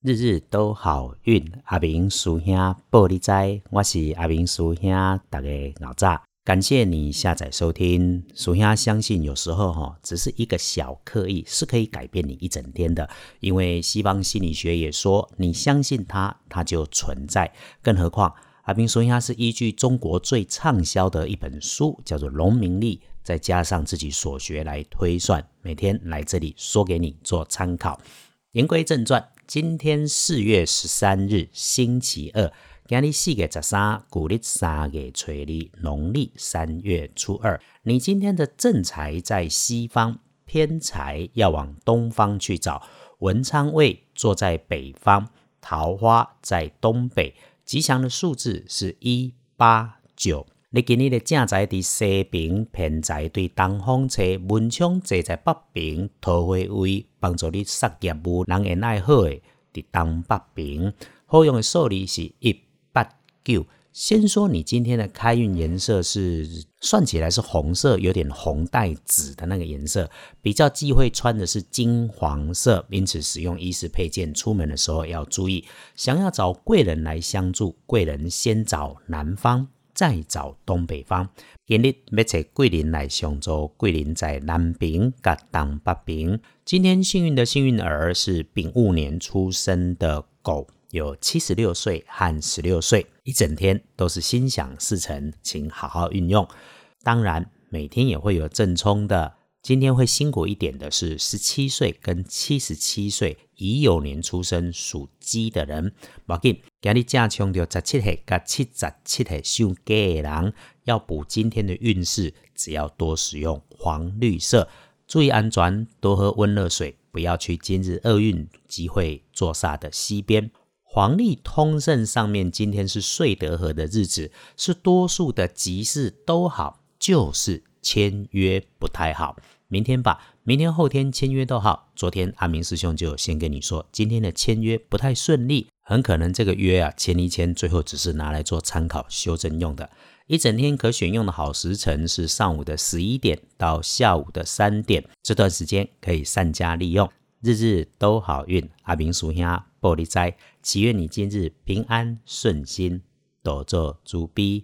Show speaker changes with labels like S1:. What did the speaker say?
S1: 日日都好运，阿明叔兄报你知，我是阿明叔兄，大家老早。感谢你下载收听，叔兄相信有时候哈，只是一个小刻意是可以改变你一整天的。因为西方心理学也说，你相信它，它就存在。更何况阿明叔兄是依据中国最畅销的一本书，叫做《农民历》，再加上自己所学来推算，每天来这里说给你做参考。言归正传。今天四月十三日，星期二。今日四月十三，古历三月初二，农历三月初二。你今天的正财在西方，偏财要往东方去找。文昌位坐在北方，桃花在东北。吉祥的数字是一八九。你今日的正在伫西边，偏在对东方车，文昌坐在北边，桃花位帮助你杀业务，人缘爱好的伫东北边。好用的数字是一八九。先说你今天的开运颜色是，算起来是红色，有点红带紫的那个颜色，比较忌讳穿的是金黄色，因此使用衣饰配件出门的时候要注意。想要找贵人来相助，贵人先找南方。再找东北方，今日要找桂林来相助。桂林在南平甲东北平。今天幸运的幸运儿是丙戊年出生的狗，有七十六岁和十六岁，一整天都是心想事成，请好好运用。当然，每天也会有正冲的。今天会辛苦一点的是十七岁跟七十七岁乙酉年出生属鸡的人。要紧，今日加强着十七岁跟七十七岁属鸡的人，要补今天的运势，只要多使用黄绿色，注意安全，多喝温热水，不要去今日厄运机会坐煞的西边。黄历通胜上面，今天是岁德合的日子，是多数的吉事都好，就是签约不太好。明天吧，明天后天签约都好。昨天阿明师兄就先跟你说，今天的签约不太顺利，很可能这个约啊签一签，最后只是拿来做参考修正用的。一整天可选用的好时辰是上午的十一点到下午的三点，这段时间可以善加利用，日日都好运。阿明叔兄玻璃斋，祈愿你今日平安顺心，多做主逼。